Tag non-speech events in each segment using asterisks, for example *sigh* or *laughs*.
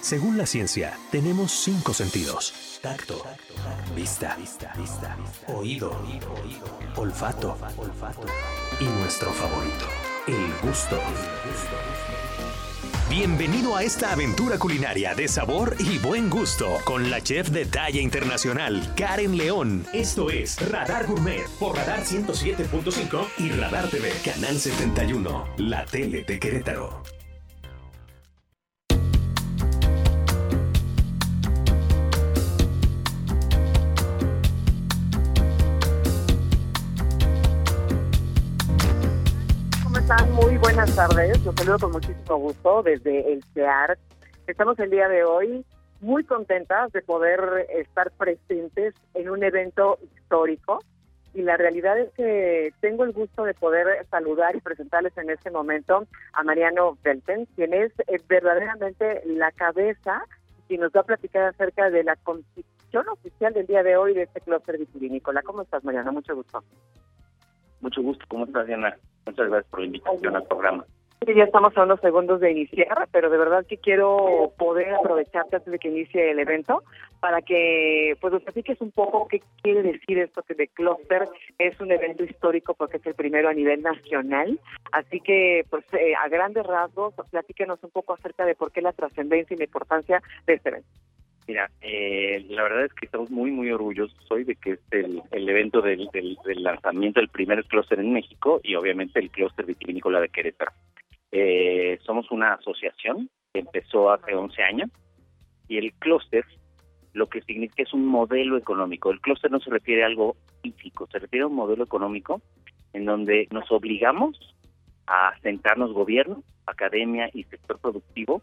Según la ciencia, tenemos cinco sentidos. Tacto, vista, oído, olfato y nuestro favorito, el gusto. Bienvenido a esta aventura culinaria de sabor y buen gusto con la chef de talla internacional, Karen León. Esto es Radar Gourmet por Radar 107.5 y Radar TV, Canal 71, la tele de Querétaro. Buenas tardes. Los saludo con muchísimo gusto desde el CEAR. Estamos el día de hoy muy contentas de poder estar presentes en un evento histórico y la realidad es que tengo el gusto de poder saludar y presentarles en este momento a Mariano Belten, quien es eh, verdaderamente la cabeza y nos va a platicar acerca de la constitución oficial del día de hoy de este clúster vitivinícola. ¿Cómo estás, Mariano? Mucho gusto. Mucho gusto. ¿Cómo estás, Diana? Muchas gracias por la invitación al programa. Ya estamos a unos segundos de iniciar, pero de verdad que quiero poder aprovecharte antes de que inicie el evento para que pues nos platiques un poco qué quiere decir esto que de Cluster es un evento histórico porque es el primero a nivel nacional. Así que pues eh, a grandes rasgos platíquenos un poco acerca de por qué la trascendencia y la importancia de este evento. Mira, eh, la verdad es que estamos muy, muy orgullosos hoy de que es el, evento del, del, lanzamiento del primer clúster en México y obviamente el clúster vitivinícola de Querétaro. Eh, somos una asociación que empezó hace 11 años y el clúster lo que significa es un modelo económico. El clúster no se refiere a algo físico, se refiere a un modelo económico en donde nos obligamos a sentarnos gobierno, academia y sector productivo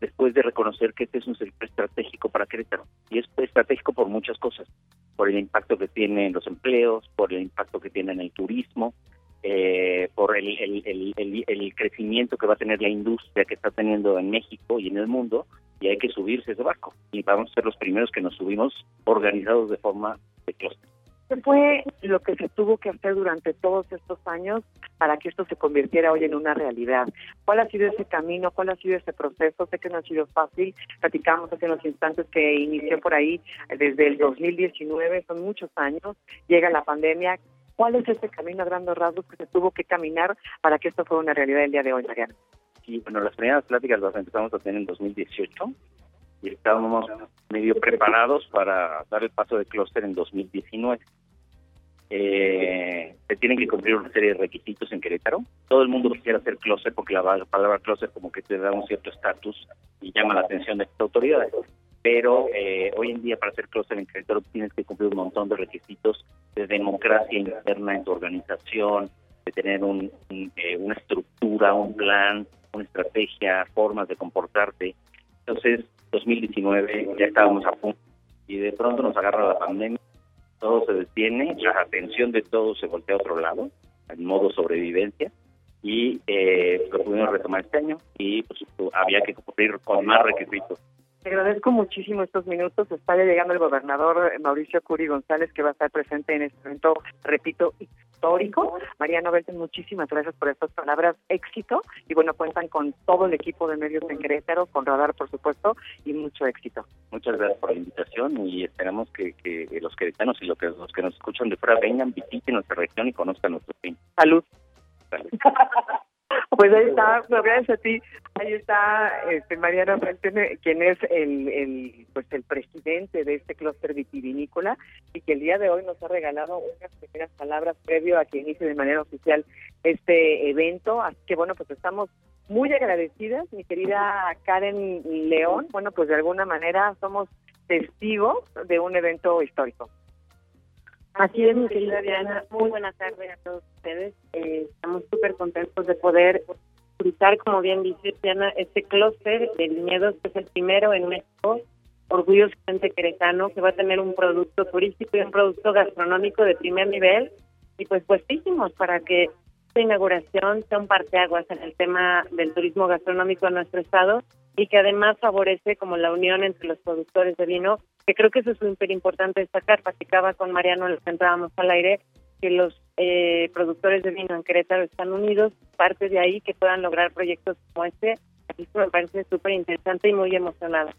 después de reconocer que este es un sector estratégico para Querétaro. Y es estratégico por muchas cosas, por el impacto que tiene en los empleos, por el impacto que tiene en el turismo, eh, por el, el, el, el, crecimiento que va a tener la industria que está teniendo en México y en el mundo, y hay que subirse ese barco. Y vamos a ser los primeros que nos subimos organizados de forma de clúster. ¿Qué fue lo que se tuvo que hacer durante todos estos años para que esto se convirtiera hoy en una realidad? ¿Cuál ha sido ese camino? ¿Cuál ha sido ese proceso? Sé que no ha sido fácil. Platicamos hace unos instantes que inició por ahí desde el 2019, son muchos años. Llega la pandemia. ¿Cuál es ese camino a grandes rasgos que se tuvo que caminar para que esto fuera una realidad el día de hoy, Mariana? Sí, bueno, las primeras pláticas las empezamos a tener en 2018 y estábamos medio preparados para dar el paso de clúster en 2019. Eh, se tienen que cumplir una serie de requisitos en Querétaro. Todo el mundo quisiera hacer clúster porque la palabra clúster como que te da un cierto estatus y llama la atención de estas autoridades. Pero eh, hoy en día para hacer clúster en Querétaro tienes que cumplir un montón de requisitos de democracia interna en tu organización, de tener un, eh, una estructura, un plan, una estrategia, formas de comportarte. Entonces, 2019 ya estábamos a punto y de pronto nos agarra la pandemia, todo se detiene, la atención de todos se voltea a otro lado, en modo sobrevivencia, y eh, lo pudimos retomar este año y pues había que cumplir con más requisitos. Te agradezco muchísimo estos minutos. Está llegando el gobernador Mauricio Curi González, que va a estar presente en este evento, repito, histórico. Mariano Belten, muchísimas gracias por estas palabras. Éxito. Y bueno, cuentan con todo el equipo de medios en Querétaro, con Radar, por supuesto, y mucho éxito. Muchas gracias por la invitación y esperamos que, los queretanos y los que, los que nos escuchan de fuera vengan, visiten nuestra región y conozcan nuestro fin. Salud. Salud. *laughs* Pues ahí está, gracias a ti. Ahí está este, Mariana Frente, quien es el, el, pues el presidente de este clúster vitivinícola y que el día de hoy nos ha regalado unas primeras palabras previo a que inicie de manera oficial este evento. Así que bueno, pues estamos muy agradecidas, mi querida Karen León. Bueno, pues de alguna manera somos testigos de un evento histórico. Así es, mi querida Diana. Muy buenas tardes a todos ustedes. Eh, estamos súper contentos de poder disfrutar, como bien dice Diana, este clúster de viñedos, que es el primero en México, orgullosamente queretano, que va a tener un producto turístico y un producto gastronómico de primer nivel. Y pues puestísimos para que esta inauguración sea un parteaguas en el tema del turismo gastronómico en nuestro estado y que además favorece como la unión entre los productores de vino que creo que eso es súper importante destacar. Platicaba con Mariano, les entrábamos al aire, que los eh, productores de vino en Querétaro están unidos, parte de ahí que puedan lograr proyectos como este, Esto me parece súper interesante y muy emocionada.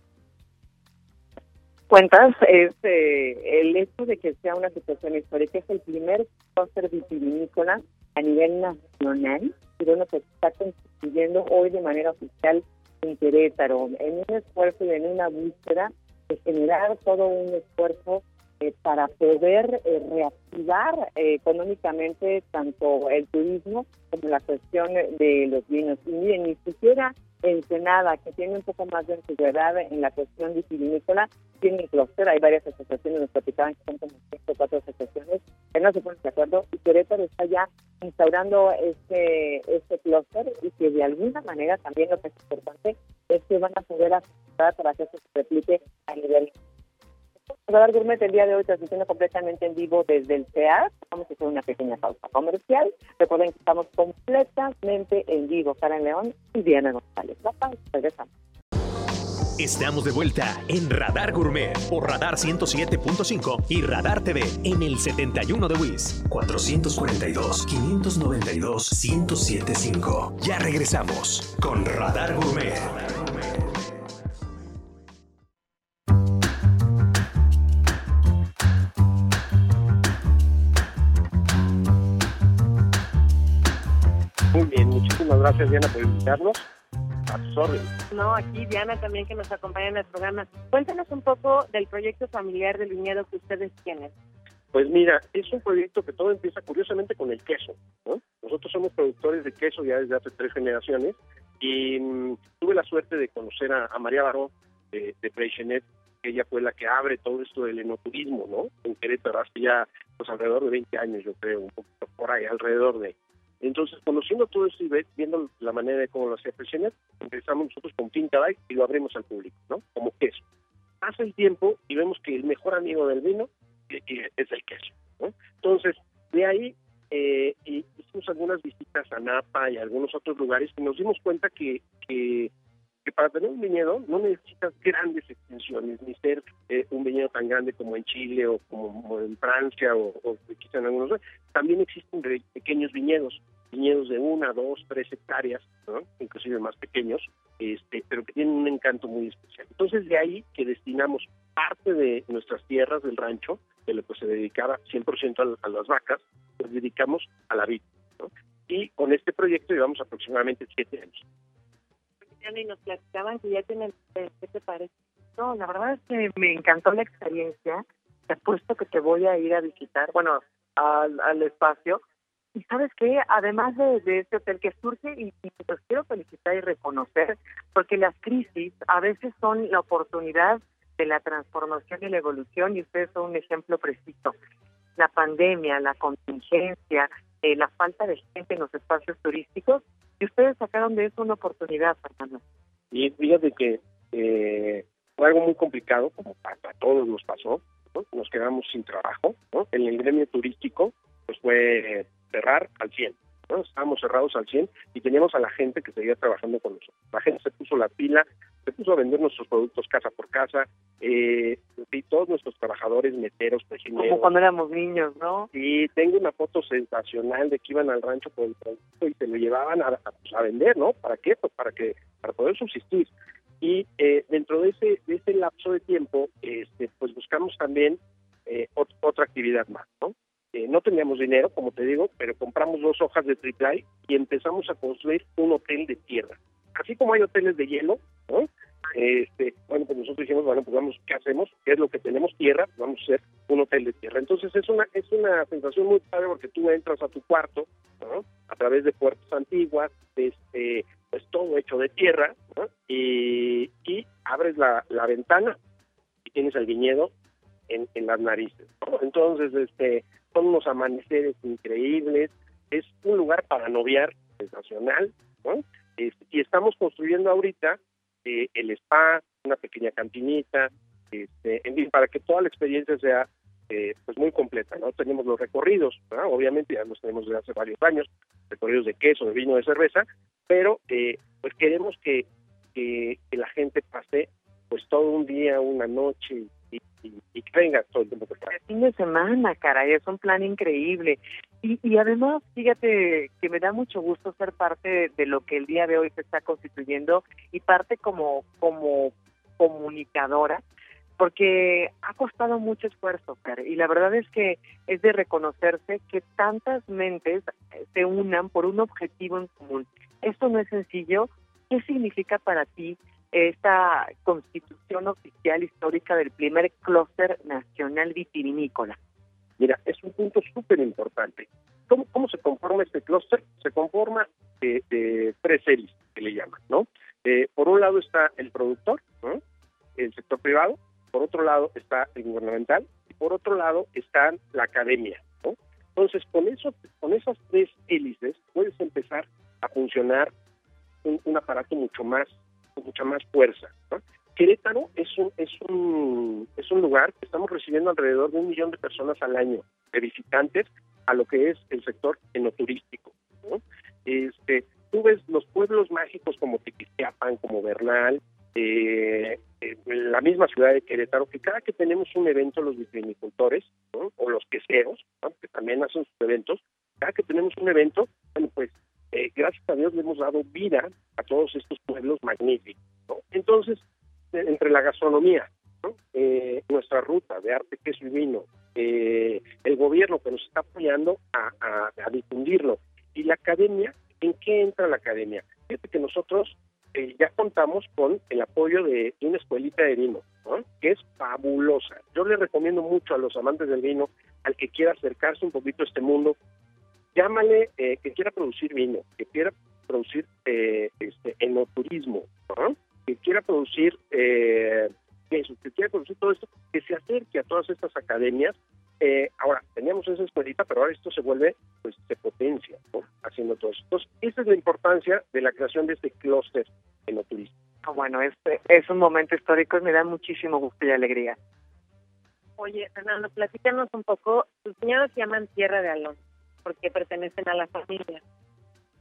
Cuentas es eh, el hecho de que sea una situación histórica, es el primer clúster vitivinícola a nivel nacional y bueno, se está constituyendo hoy de manera oficial en Querétaro, en un esfuerzo y en una búsqueda de generar todo un esfuerzo eh, para poder eh, reactivar eh, económicamente tanto el turismo como la cuestión de los vinos. Y miren, ni siquiera Ensenada, que tiene un poco más de antigüedad en la cuestión vitivinícola, tiene un clúster, hay varias asociaciones, nos platicaban que son como cinco o cuatro asociaciones, que no se ponen de acuerdo, y Querétaro está ya instaurando este, este clúster y que de alguna manera también lo que es importante es que van a poder asesorar para que eso se replique a nivel Radar Gourmet el día de hoy transmitiendo completamente en vivo desde el CEAR. Vamos a hacer una pequeña pausa comercial. Recuerden que estamos completamente en vivo. Karen León y Diana González. Pausa, regresamos. Estamos de vuelta en Radar Gourmet por Radar 107.5 y Radar TV en el 71 de WIS 442-592-1075. Ya regresamos con Radar Gourmet. Gracias Diana por invitarnos. A tus órdenes. No, aquí Diana también que nos acompaña en el programa. Cuéntanos un poco del proyecto familiar del viñedo que ustedes tienen. Pues mira, es un proyecto que todo empieza curiosamente con el queso. ¿no? Nosotros somos productores de queso ya desde hace tres generaciones y mm, tuve la suerte de conocer a, a María Barón de, de Freixenet, que ella fue la que abre todo esto del enoturismo, ¿no? En Querétaro hace ya pues alrededor de 20 años, yo creo, un poquito por ahí, alrededor de. Entonces, conociendo todo esto y viendo la manera de cómo lo hacía Freixenet, empezamos nosotros con Finca Light y lo abrimos al público, ¿no? Como queso. Pasa el tiempo y vemos que el mejor amigo del vino eh, eh, es el queso, ¿no? Entonces, de ahí eh, hicimos algunas visitas a Napa y a algunos otros lugares y nos dimos cuenta que, que para tener un viñedo no necesitas grandes extensiones, ni ser eh, un viñedo tan grande como en Chile o como en Francia o, o quizá en algunos. También existen pequeños viñedos, viñedos de una, dos, tres hectáreas, inclusive más pequeños, este, pero que tienen un encanto muy especial. Entonces de ahí que destinamos parte de nuestras tierras del rancho, de lo que se dedicaba 100% a, a las vacas, nos dedicamos a la vid. ¿no? Y con este proyecto llevamos aproximadamente siete años. Y nos platicaban que ya tienen, ¿qué te parece? No, la verdad es que me encantó la experiencia. Te apuesto que te voy a ir a visitar, bueno, al, al espacio. Y sabes qué, además de, de este hotel que surge, y, y los quiero felicitar y reconocer, porque las crisis a veces son la oportunidad de la transformación y la evolución, y ustedes son un ejemplo preciso. La pandemia, la contingencia, eh, la falta de gente en los espacios turísticos, y sacaron de eso una oportunidad, Fernando. Y fíjate que eh, fue algo muy complicado, como para todos nos pasó, ¿no? nos quedamos sin trabajo. En el gremio turístico, pues fue cerrar al 100, ¿no? Estábamos cerrados al 100 y teníamos a la gente que seguía trabajando con nosotros. La gente se puso la pila, se puso a vender nuestros productos casa por casa, eh, y todos nuestros trabajadores, meteros, Como cochineros, cuando éramos niños, ¿no? y tengo una foto sensacional de que iban al rancho por el producto y se lo llevaban a, a, pues, a vender, ¿no? ¿Para qué? Pues para que para poder subsistir. Y eh, dentro de ese de ese lapso de tiempo, este, pues buscamos también eh, ot- otra actividad más, ¿no? Eh, no teníamos dinero, como te digo, pero compramos dos hojas de triple y empezamos a construir un hotel de tierra. Así como hay hoteles de hielo, ¿no? Este, bueno, pues nosotros dijimos, bueno, pues vamos, ¿qué hacemos? ¿Qué es lo que tenemos? Tierra, vamos a hacer un hotel de tierra. Entonces es una es una sensación muy padre porque tú entras a tu cuarto, ¿no? A través de puertas antiguas, este, pues todo hecho de tierra, ¿no? Y, y abres la, la ventana y tienes el viñedo en, en las narices, ¿no? Entonces, este, son unos amaneceres increíbles, es un lugar para noviar sensacional, ¿no? Este, y estamos construyendo ahorita eh, el spa, una pequeña cantinita, este, en fin, para que toda la experiencia sea eh, pues muy completa, ¿no? Tenemos los recorridos, obviamente ya los tenemos desde hace varios años, recorridos de queso, de vino, de cerveza, pero eh, pues queremos que, que, la gente pase pues todo un día, una noche y, y, que venga todo el tiempo que. El fin de semana, caray, es un plan increíble. Y, y además, fíjate que me da mucho gusto ser parte de lo que el día de hoy se está constituyendo y parte como, como comunicadora, porque ha costado mucho esfuerzo, y la verdad es que es de reconocerse que tantas mentes se unan por un objetivo en común. Esto no es sencillo. ¿Qué significa para ti esta constitución oficial histórica del primer clúster nacional vitivinícola? Mira, es un punto súper importante. ¿Cómo, ¿Cómo se conforma este clúster? Se conforma de, tres series, que le llaman, ¿no? Eh, por un lado está el productor, el sector privado, por otro lado está el gubernamental y por otro lado está la academia. Entonces, con eso, con esas tres hélices puedes empezar a funcionar un, aparato mucho más, con mucha más fuerza. Querétaro es un, es un es un lugar que estamos recibiendo alrededor de un millón de personas al año de visitantes a lo que es el sector enoturístico. ¿no? Este, tú ves los pueblos mágicos como Tiquistiapan, como Bernal, eh, eh, la misma ciudad de Querétaro, que cada que tenemos un evento los vitivinicultores o los queseros, que también hacen sus eventos, cada que tenemos un evento, bueno, pues eh, gracias a Dios le hemos dado vida a todos estos pueblos magníficos. Entonces, entre la gastronomía, eh, nuestra ruta de arte, queso y vino, eh, el gobierno que nos está apoyando a, difundirlo y la academia, ¿en qué entra la academia? Fíjate que nosotros eh, ya contamos con el apoyo de, una escuelita de vino, que es fabulosa. Yo le recomiendo mucho a los amantes del vino, al que quiera acercarse un poquito a este mundo, llámale que quiera producir vino, que quiera producir este, enoturismo, ¿no? que quiera producir eh, eso, que quiera producir todo esto, que se acerque a todas estas academias. Eh, ahora, teníamos esa escuelita, pero ahora esto se vuelve, pues se potencia, haciendo todo esto. Entonces, esa es la importancia de la creación de este clúster enoturístico. Ah, bueno, este es un momento histórico y me da muchísimo gusto y alegría. Oye, Fernando, platícanos un poco. Tus cuñados se llaman Tierra de Alón porque pertenecen a la familia.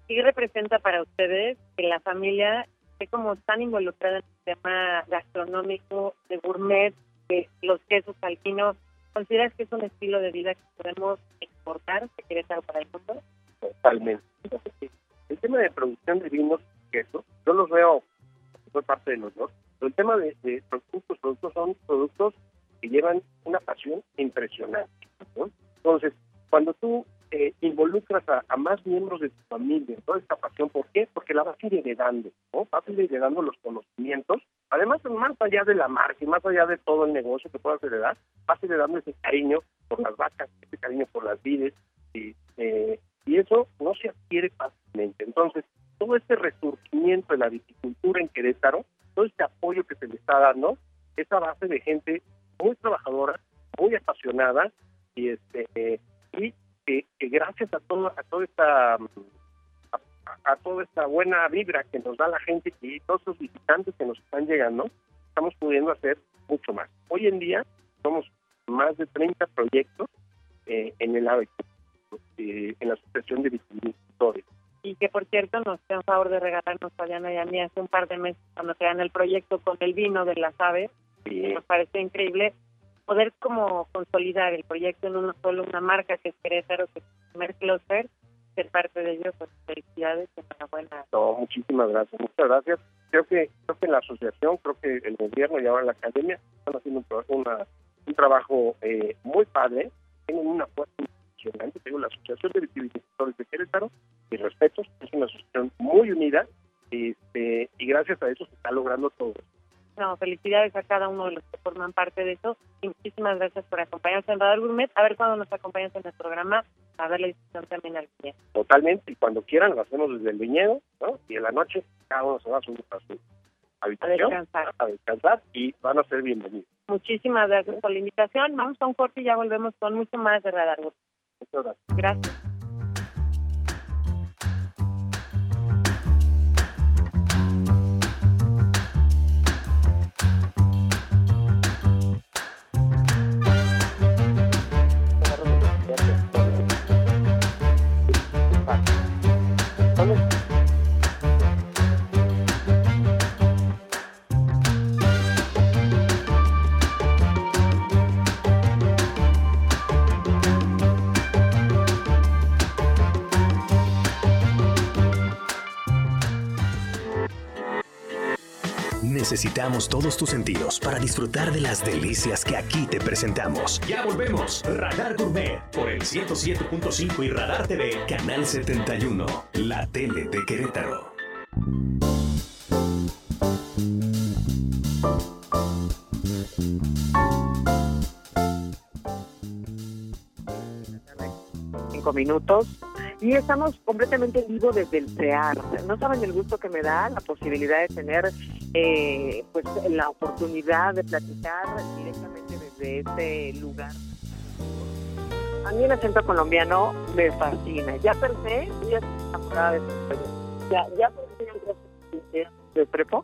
¿Qué representa para ustedes que la familia esté como tan involucrada en el tema gastronómico, de gourmet, de los quesos alpinos, ¿consideras que es un estilo de vida que podemos exportar, que quieres algo para el mundo? Totalmente. El tema de producción de vinos y quesos, yo los veo por parte de los dos, pero el tema de, de productos, productos son productos que llevan una pasión impresionante. Entonces, cuando tú eh, involucras a, más miembros de tu familia toda esta pasión. ¿Por qué? Porque la vas a ir heredando, ¿no? Vas a ir heredando los conocimientos. Además, más allá de la marca y más allá de todo el negocio que puedas heredar, vas a heredando ese cariño por las vacas, ese cariño por las vides. Y, eh, y eso no se adquiere fácilmente. Entonces, todo este resurgimiento de la viticultura en Querétaro, todo este apoyo que se le está dando, esa base de gente muy trabajadora, muy apasionada y este y que, gracias a todo a toda esta a, toda esta buena vibra que nos da la gente y todos los visitantes que nos están llegando, estamos pudiendo hacer mucho más. Hoy en día somos más de 30 proyectos eh, en el AVE, eh, en la Asociación de Viticultores. Y que, por cierto, nos un favor de regalarnos a Diana y a mí hace un par de meses cuando crean el proyecto con el vino de las aves. Nos parece increíble poder como consolidar el proyecto en uno solo, una marca que es Querétaro, que es el primer ser parte de ello, pues felicidades, enhorabuena. No, muchísimas gracias, muchas gracias. Creo que creo que la asociación, creo que el gobierno y ahora la academia están haciendo un, un trabajo eh, muy padre, tienen una fuerza impresionante, tengo la Asociación de Viticultores de Querétaro, y respeto, es una asociación muy unida, este, y gracias a eso se está logrando todo. No, felicidades a cada uno de los que forman parte de eso. Y muchísimas gracias por acompañarnos en Radar Gourmet. A ver cuándo nos acompañas en el programa, a ver la discusión también al viñedo. Totalmente, y cuando quieran lo hacemos desde el viñedo, ¿no? Y en la noche cada uno se va a su, habitación a descansar. a descansar y van a ser bienvenidos. Muchísimas gracias por la invitación. Vamos a un corte y ya volvemos con mucho más de Radar Gourmet. Muchas gracias. Gracias. Necesitamos todos tus sentidos para disfrutar de las delicias que aquí te presentamos. Ya volvemos. Radar Gourmet por el 107.5 y Radar TV, Canal 71, la tele de Querétaro. Cinco minutos y estamos completamente vivos desde el CEAR. No saben el gusto que me da la posibilidad de tener eh, pues la oportunidad de platicar directamente desde este lugar. A mí el acento colombiano me fascina. Ya pensé, ya enamorada de Ya, ya de.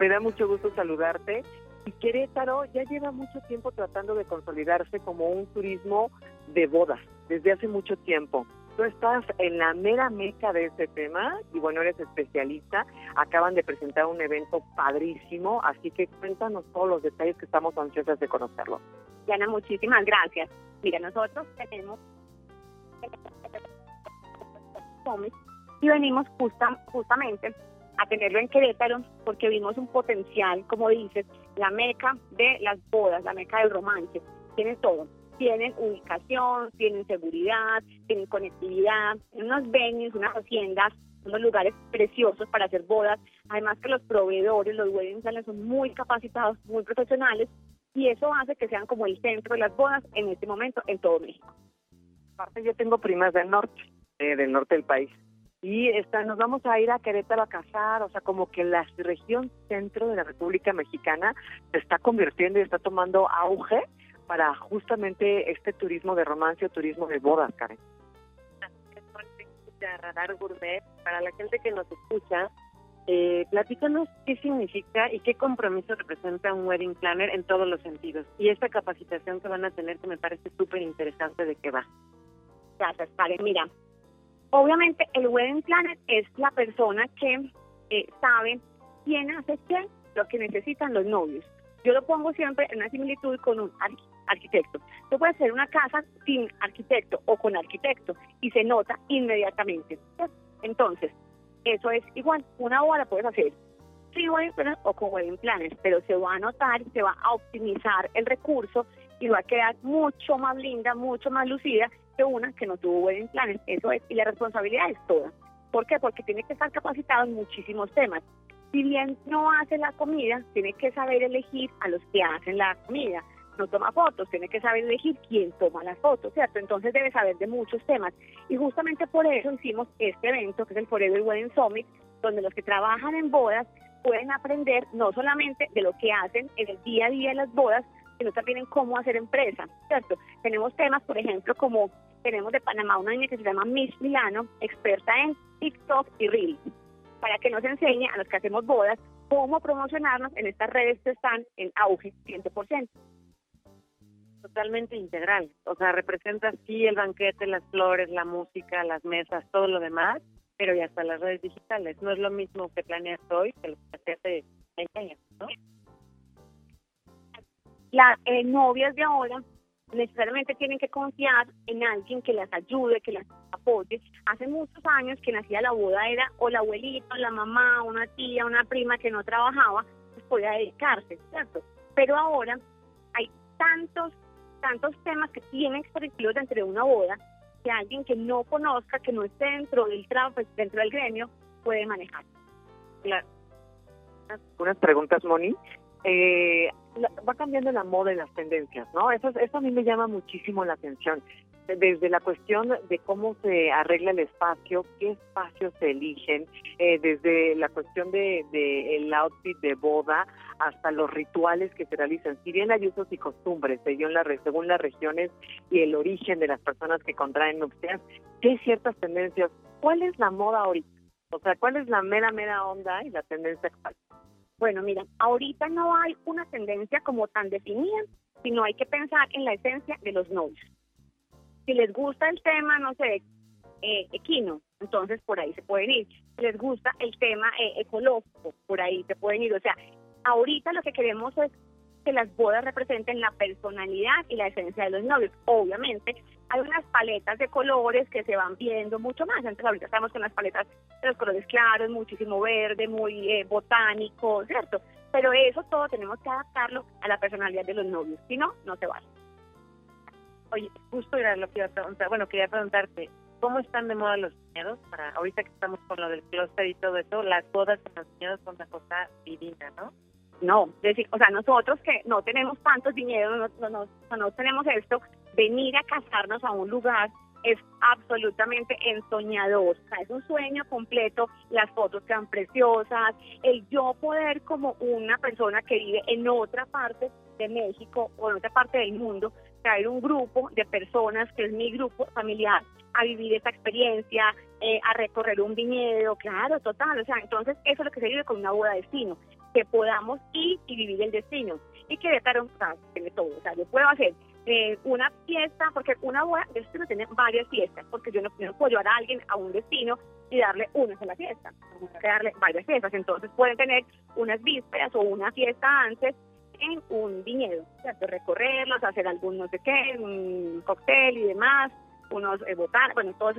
Me da mucho gusto saludarte. Y Querétaro ya lleva mucho tiempo tratando de consolidarse como un turismo de bodas, desde hace mucho tiempo. Tú estás en la mera meca de este tema y bueno, eres especialista. Acaban de presentar un evento padrísimo, así que cuéntanos todos los detalles que estamos ansiosas de conocerlo. Diana, muchísimas gracias. Mira, nosotros tenemos y venimos justamente a tenerlo en Querétaro porque vimos un potencial, como dices, la meca de las bodas, la meca del romance. Tiene todo tienen ubicación, tienen seguridad, tienen conectividad, unos venues, unas haciendas, unos lugares preciosos para hacer bodas. Además que los proveedores, los wedding planners son muy capacitados, muy profesionales y eso hace que sean como el centro de las bodas en este momento en todo México. Aparte yo tengo primas del norte, eh, del norte del país. Y esta, nos vamos a ir a Querétaro a casar, o sea, como que la región centro de la República Mexicana se está convirtiendo y está tomando auge para justamente este turismo de romance o turismo de bodas, Karen. Radar Gourmet, para la gente que nos escucha, eh, platícanos qué significa y qué compromiso representa un wedding planner en todos los sentidos. Y esta capacitación que van a tener que me parece súper interesante de qué va. Gracias, Karen. Mira, obviamente el wedding planner es la persona que eh, sabe quién hace qué, lo que necesitan los novios. Yo lo pongo siempre en una similitud con un arquitecto. Tú puedes hacer una casa sin arquitecto o con arquitecto y se nota inmediatamente. Entonces, eso es igual. Una obra puedes hacer sin wedding planner o con wedding planners, pero se va a notar, se va a optimizar el recurso y va a quedar mucho más linda, mucho más lucida que una que no tuvo wedding planners. Eso es, y la responsabilidad es toda. ¿Por qué? Porque tiene que estar capacitado en muchísimos temas. Si bien no hace la comida, tiene que saber elegir a los que hacen la comida no toma fotos, tiene que saber elegir quién toma las fotos, ¿cierto? Entonces debe saber de muchos temas. Y justamente por eso hicimos este evento, que es el Forever Wedding Summit, donde los que trabajan en bodas pueden aprender no solamente de lo que hacen en el día a día de las bodas, sino también en cómo hacer empresa, ¿cierto? Tenemos temas, por ejemplo, como tenemos de Panamá una niña que se llama Miss Milano, experta en TikTok y Reels, para que nos enseñe a los que hacemos bodas cómo promocionarnos en estas redes que están en auge 100% totalmente integral. O sea, representa sí el banquete, las flores, la música, las mesas, todo lo demás, pero ya hasta las redes digitales. No es lo mismo que planeas hoy que lo que hace 20 años. Las eh, novias de ahora necesariamente tienen que confiar en alguien que las ayude, que las apoye. Hace muchos años quien hacía la boda era o la abuelita, la mamá, una tía, una prima que no trabajaba, pues podía dedicarse, ¿cierto? Pero ahora hay tantos tantos temas que tienen que estar incluidos dentro de una boda que alguien que no conozca, que no esté dentro del trabajo, pues, dentro del gremio, puede manejar. Claro. Unas preguntas, Moni. Eh, va cambiando la moda y las tendencias, ¿no? Eso, eso a mí me llama muchísimo la atención desde la cuestión de cómo se arregla el espacio, qué espacios se eligen, eh, desde la cuestión de, el outfit de boda hasta los rituales que se realizan. Si bien hay usos y costumbres según, la, según las regiones y el origen de las personas que contraen nupcias, ¿qué hay ciertas tendencias? ¿Cuál es la moda ahorita? O sea, ¿cuál es la mera, mera onda y la tendencia actual? Bueno, mira, ahorita no hay una tendencia como tan definida, sino hay que pensar en la esencia de los novios si les gusta el tema, no sé, eh, equino, entonces por ahí se pueden ir. Si les gusta el tema eh, ecológico, por ahí se pueden ir. O sea, ahorita lo que queremos es que las bodas representen la personalidad y la esencia de los novios. Obviamente, hay unas paletas de colores que se van viendo mucho más. Entonces, ahorita estamos con las paletas de los colores claros, muchísimo verde, muy eh, botánico, ¿cierto? Pero eso todo tenemos que adaptarlo a la personalidad de los novios, si no, no se vale. Oye, justo era lo que iba a preguntar, bueno, quería preguntarte, ¿cómo están de moda los viñedos? Para ahorita que estamos con lo del clúster y todo eso, las bodas en los viñedos son una cosa divina, ¿no? No, decir, o sea, nosotros que no tenemos tantos viñedos, no, no, tenemos esto, venir a casarnos a un lugar es absolutamente ensoñador. O sea, es un sueño completo, las fotos quedan preciosas, el yo poder como una persona que vive en otra parte de México o en otra parte del mundo, traer un grupo de personas, que es mi grupo familiar, a vivir esa experiencia, eh, a recorrer un viñedo, claro, total. O sea, entonces eso es lo que se vive con una boda de destino, que podamos ir y vivir el destino. Y que sea, tiene todo. O sea, yo puedo hacer eh, una fiesta, porque una boda de destino tiene varias fiestas, porque yo no, puedo llevar a alguien a un destino y darle una sola fiesta, que darle varias fiestas. Entonces pueden tener unas vísperas o una fiesta antes en un viñedo, ¿cierto? Recorrerlos, hacer algún no sé qué, un cóctel y demás, unos eh, botanas, bueno, todos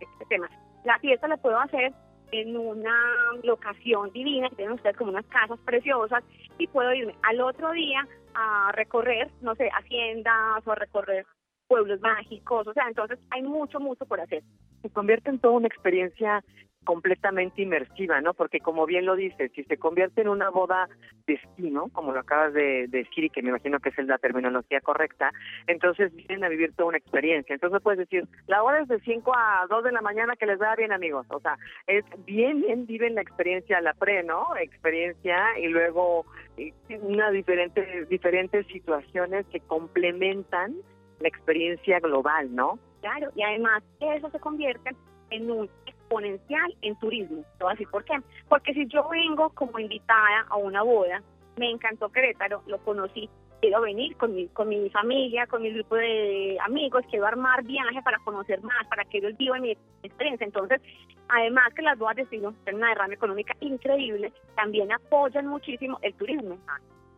este temas. La fiesta la puedo hacer en una locación divina, que tienen ustedes como unas casas preciosas, y puedo irme al otro día a recorrer, no sé, haciendas o a recorrer pueblos mágicos, o sea, entonces hay mucho, mucho por hacer. Se convierte en toda una experiencia completamente inmersiva, ¿no? Porque como bien lo dices, si se convierte en una boda destino, como lo acabas de, decir y que me imagino que es la terminología correcta, entonces vienen a vivir toda una experiencia. Entonces puedes decir, la hora es de 5 a 2 de la mañana que les da bien amigos, o sea, es bien, bien viven la experiencia la pre, ¿no? Experiencia y luego eh, una diferente, diferentes situaciones que complementan la experiencia global, ¿no? Claro, y además eso se convierte en un exponencial en turismo. Te voy a decir por qué. Porque si yo vengo como invitada a una boda, me encantó Querétaro, lo conocí, quiero venir con mi, con mi familia, con mi grupo de amigos, quiero armar viaje para conocer más, para que ellos vivan mi experiencia. Entonces, además que las bodas de destino tienen una derrama económica increíble, también apoyan muchísimo el turismo.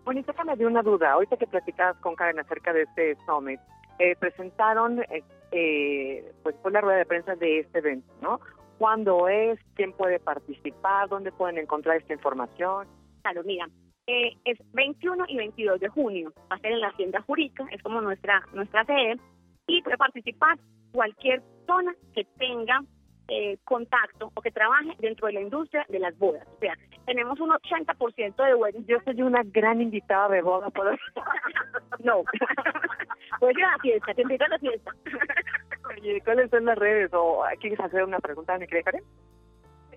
Bonito que me dio una duda, ahorita que platicabas con Karen acerca de este summit, eh, presentaron eh, eh, pues fue la rueda de prensa de este evento, ¿no? ¿Cuándo es? ¿Quién puede participar? ¿Dónde pueden encontrar esta información? Claro, mira, eh, es 21 y 22 de junio. Va a ser en la Hacienda Jurica, es como nuestra, nuestra sede. Y puede participar cualquier persona que tenga eh, contacto o que trabaje dentro de la industria de las bodas. O sea, tenemos un 80% de wedding. Yo soy una gran invitada de boda, ¿puedo? *laughs* no. *laughs* pues a la fiesta, te invito a la fiesta. *laughs* Oye, ¿cuáles son las redes? ¿O quieres hacer una pregunta, mi querida Karen?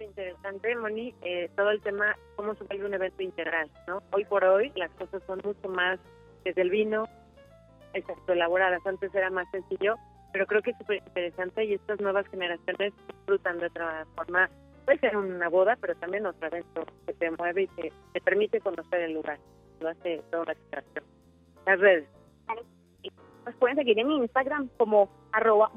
interesante, Moni, eh, todo el tema, cómo se vuelve un evento integral, ¿no? Hoy por hoy las cosas son mucho más desde el vino, exacto, elaboradas. Antes era más sencillo, pero creo que es súper interesante y estas nuevas generaciones disfrutan de otra forma. Puede ser una boda, pero también otro evento que te mueve y te, te permite conocer el lugar. Lo hace toda la situación. Las redes. Nos pueden seguir en Instagram como arroba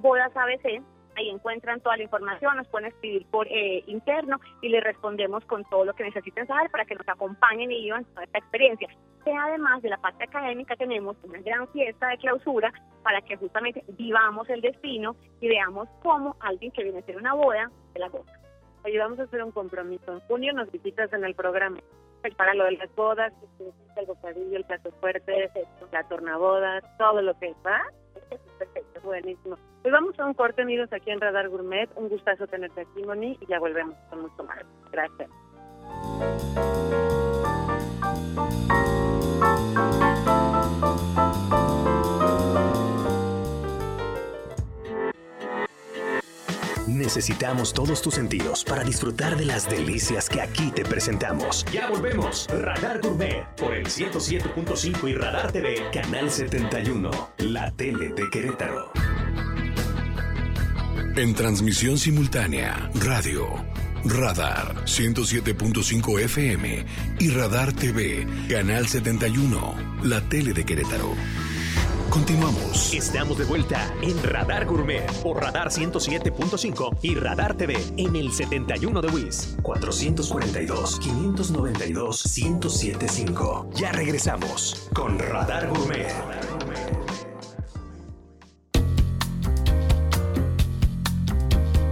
Ahí encuentran toda la información, nos pueden escribir por eh, interno y les respondemos con todo lo que necesiten saber para que nos acompañen y vivan toda esta experiencia. Que además de la parte académica tenemos una gran fiesta de clausura para que justamente vivamos el destino y veamos cómo alguien que viene a hacer una boda se la goza. Oye, vamos a hacer un compromiso. En junio nos visitas en el programa para lo de las bodas, el bocadillo, el plato fuerte, la tornaboda, todo lo que va. Perfecto, buenísimo. Pues vamos a un corte, amigos, aquí en Radar Gourmet. Un gustazo tenerte aquí, Moni, y ya volvemos con mucho más. Gracias. Necesitamos todos tus sentidos para disfrutar de las delicias que aquí te presentamos. Ya volvemos. Radar Gourmet por el 107.5 y Radar TV, Canal 71, la tele de Querétaro. En transmisión simultánea, radio, Radar 107.5 FM y Radar TV, Canal 71, la tele de Querétaro. Continuamos. Estamos de vuelta en Radar Gourmet por Radar 107.5 y Radar TV en el 71 de WIS 442 592 1075. Ya regresamos con Radar Gourmet.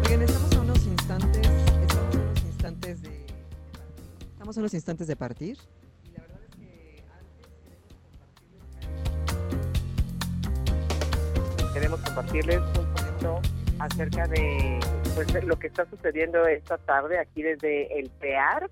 Oigan, estamos a unos instantes, estamos a unos instantes de estamos a unos instantes de partir. Queremos compartirles un poquito acerca de pues, lo que está sucediendo esta tarde aquí desde el PEAR.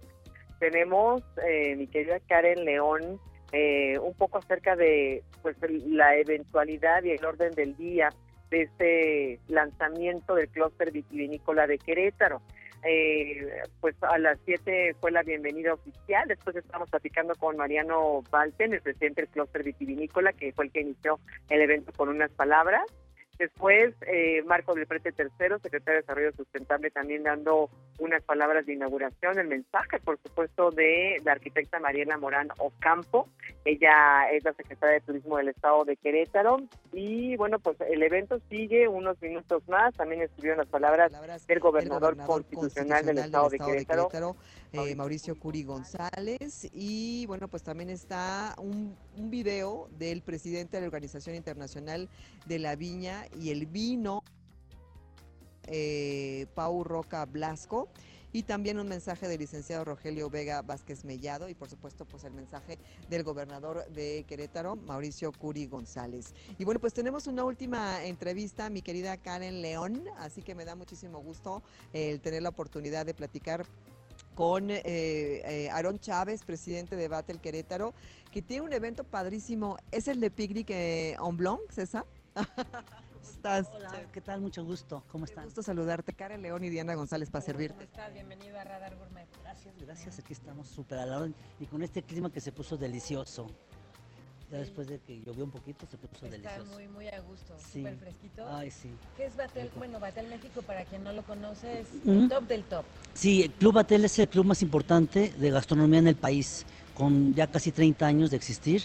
Tenemos, eh, mi querida Karen León, eh, un poco acerca de pues la eventualidad y el orden del día de este lanzamiento del clúster vitivinícola de Querétaro. Eh, pues a las 7 fue la bienvenida oficial, después estamos platicando con Mariano Valten, el presidente del clúster vitivinícola, que fue el que inició el evento con unas palabras. Después, eh, Marco del Prete Tercero, secretario de Desarrollo Sustentable, también dando unas palabras de inauguración, el mensaje, por supuesto, de la arquitecta Mariela Morán Ocampo. Ella es la secretaria de Turismo del Estado de Querétaro. Y bueno, pues el evento sigue unos minutos más. También estuvieron las palabras, del, gobernador constitucional, del Estado, de Querétaro, eh, Mauricio Curi González. Y bueno, pues también está un, un video del presidente de la Organización Internacional de la Viña y el vino, eh, Pau Roca Blasco, y también un mensaje del licenciado Rogelio Vega Vázquez Mellado y por supuesto pues el mensaje del gobernador de Querétaro, Mauricio Curi González. Y bueno, pues tenemos una última entrevista, mi querida Karen León, así que me da muchísimo gusto el tener la oportunidad de platicar con eh, eh, Aarón Chávez, presidente de Battle Querétaro, que tiene un evento padrísimo. ¿Es el de Picnic eh, en Blanc, César? *laughs* estás? Hola, ¿qué tal? Mucho gusto. ¿Cómo estás? Gusto saludarte, Karen León y Diana González, para servirte. ¿Cómo estás? Bienvenido a Radar Gourmet. Gracias, gracias. Aquí estamos súper al lado y con este clima que se puso delicioso. Ya después de que llovió un poquito, se puso Está delicioso. muy, muy a gusto. Sí. Súper fresquito. Ay, sí. ¿Qué es Batel? Bueno, Batel México, para quien no lo conoce, es Ujú. el top del top. Sí, el Club Batel es el club más importante de gastronomía en el país, con ya casi 30 años de existir.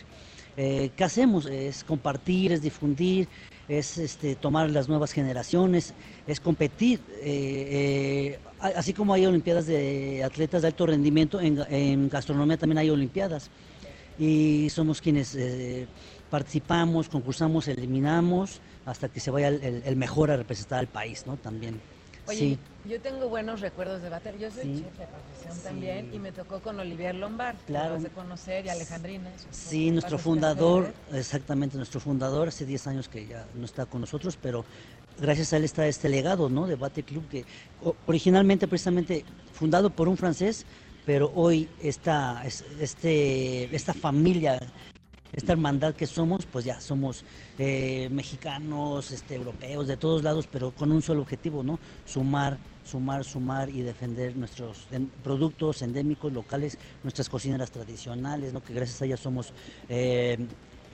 Eh, ¿Qué hacemos? Es compartir, es difundir, es este, tomar las nuevas generaciones, es competir. Eh, eh, así como hay Olimpiadas de atletas de alto rendimiento, en, en gastronomía también hay Olimpiadas. Y somos quienes eh, participamos, concursamos, eliminamos, hasta que se vaya el, el- el mejor a representar al país, ¿no? También. Oye, sí. yo tengo buenos recuerdos de Batel. Yo soy Sí. chef de profesión Sí. también y me tocó con Olivier Lombard. que Claro. vas a conocer, y Alejandrina. Sí, que nuestro fundador, exactamente, nuestro fundador, hace 10 años que ya no está con nosotros, pero gracias a él está este legado, ¿no? De Bate Club, que originalmente, precisamente, fundado por un francés, pero hoy esta, es- este, esta familia, esta hermandad que somos, pues ya somos eh, mexicanos, este, europeos, de todos lados, pero con un solo objetivo, ¿no? Sumar, sumar, sumar y defender nuestros productos endémicos, locales, nuestras cocineras tradicionales, ¿no? Que gracias a ellas somos eh,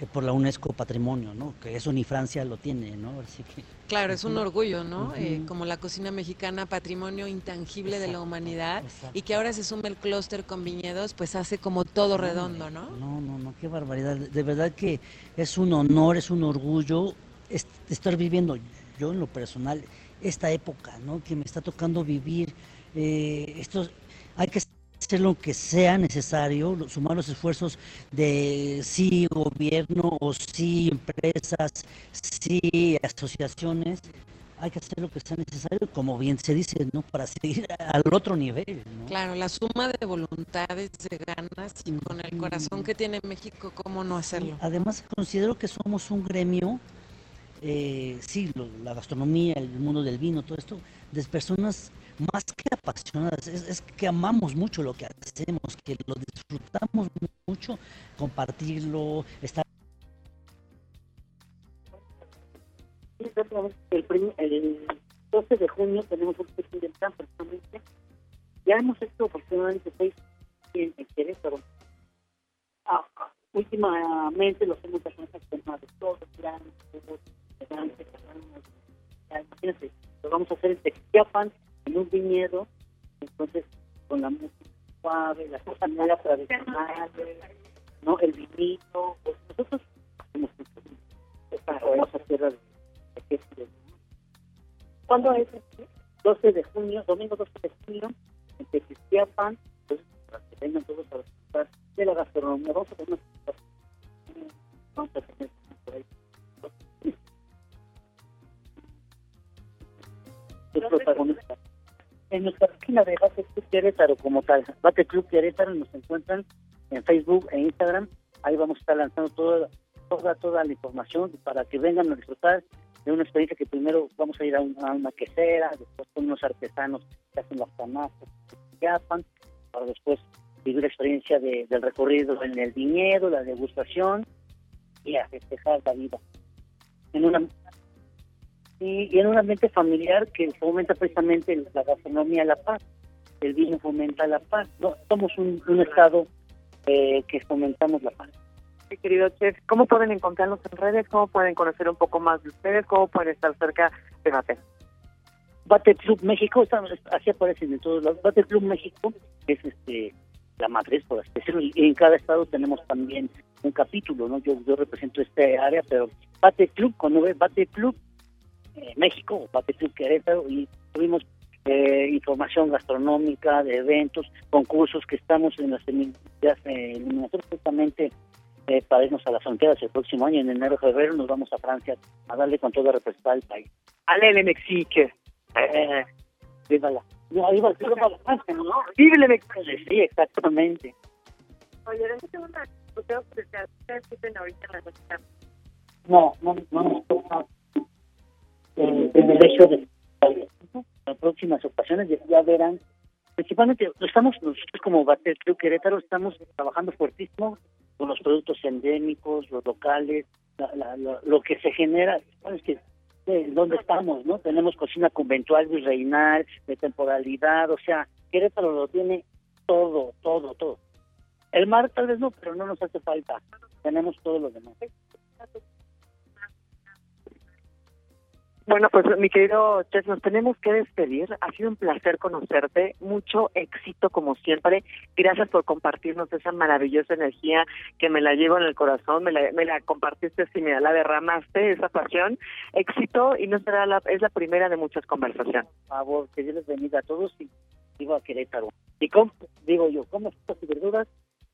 por la UNESCO Patrimonio, ¿no? Que eso ni Francia lo tiene, ¿no? Así que... Claro, es un orgullo, ¿no? Eh, como la cocina mexicana, patrimonio intangible de la humanidad, exacto. y que ahora se suma el clúster con viñedos, pues hace como todo redondo, ¿no? No, no, no, qué barbaridad. De verdad que es un honor, es un orgullo est- estar viviendo yo en lo personal esta época, ¿no? Que me está tocando vivir. Eh, esto, hay que hacer lo que sea necesario, sumar los esfuerzos de sí gobierno o sí empresas, sí asociaciones. Hay que hacer lo que sea necesario, como bien se dice, ¿no? Para seguir *laughs* al otro nivel, ¿no? Claro, la suma de voluntades, de ganas y con el corazón que tiene México, ¿cómo no hacerlo? Además, considero que somos un gremio, eh, sí, lo- la gastronomía, el mundo del vino, todo esto, de personas más que apasionadas, es, es que amamos mucho lo que hacemos, que lo disfrutamos mucho, compartirlo, estar El, el 12 de junio tenemos un festival del campo, precisamente. Ya hemos hecho aproximadamente seis en en Querétaro. Ah, últimamente los hemos hecho de todos, grandes, todos, grandes, Imagínate, lo vamos a hacer en Tequiapan, en un viñedo, entonces con la música suave, las cocineras tradicionales, ¿no? el vinito, pues nosotros hacemos esta hermosa tierra de ¿Cuándo es? 12 de junio, domingo 12 de junio, en Tequisquiapan, pues, para que vengan todos a disfrutar de la gastronomía. Vamos a tener una vamos a tener por ahí. Los protagonistas. En nuestra página de Bate Club Querétaro como tal, Bate Club Querétaro nos encuentran en Facebook e Instagram. Ahí vamos a estar lanzando toda, toda, toda la información para que vengan a disfrutar de una experiencia que primero vamos a ir a, una quesera, después con unos artesanos que hacen las canastas, que para después vivir la experiencia de, del recorrido en el viñedo, la degustación y a festejar la vida. En una y, en un ambiente familiar que fomenta precisamente la gastronomía la paz, el vino fomenta la paz. No, somos un, estado eh, que fomentamos la paz. Sí, querido chef, ¿cómo pueden encontrarnos en redes? ¿Cómo pueden conocer un poco más de ustedes? ¿Cómo pueden estar cerca de Bate? Bate Club México, así aparecen en todos lados. Bate Club México es este la matriz, por así decirlo, y en cada estado tenemos también un capítulo, ¿no? Yo, yo represento este área, pero Bate Club, cuando ve Bate Club eh, México, Club Querétaro, y tuvimos eh, información gastronómica, de eventos, concursos que estamos en las eh, eliminatorias justamente eh, para irnos a las fronteras el próximo año, en enero, febrero, nos vamos a Francia a darle con todo representar al país. Ale le Mexique. Eh, viva la... No, iba, viva la Francia, ¿no? Vive le Mexique. Sí, exactamente. Oye, tengo una pregunta especial. ¿Ustedes ahorita la noche? No, no, no toca el privilegio de las próximas ocasiones ya verán principalmente estamos nosotros como Bater Club Querétaro estamos trabajando fuertísimo con los productos endémicos, los locales, lo que se genera, es que dónde estamos, ¿no? Tenemos cocina conventual, virreinal, de temporalidad, o sea, Querétaro lo tiene todo, todo, todo. El mar tal vez no, pero no nos hace falta. Tenemos todo lo demás. Bueno, pues mi querido Chef, nos tenemos que despedir. Ha sido un placer conocerte. Mucho éxito como siempre. Gracias por compartirnos esa maravillosa energía que me la llevo en el corazón. Me la, compartiste y me la derramaste, esa pasión. Éxito y no será la, es la primera de muchas conversaciones. Por favor, que Dios les bendiga a todos y digo a Querétaro. Y con, digo yo, como frutas y verduras,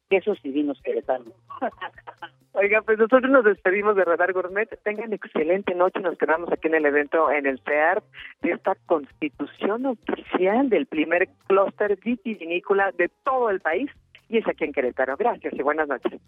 quesos y vinos queretanos. *laughs* Oiga, pues nosotros nos despedimos de Radar Gourmet. Tengan excelente noche. Nos quedamos aquí en el evento en el CEAR de esta constitución oficial del primer clúster vitivinícola de todo el país y es aquí en Querétaro. Gracias y buenas noches.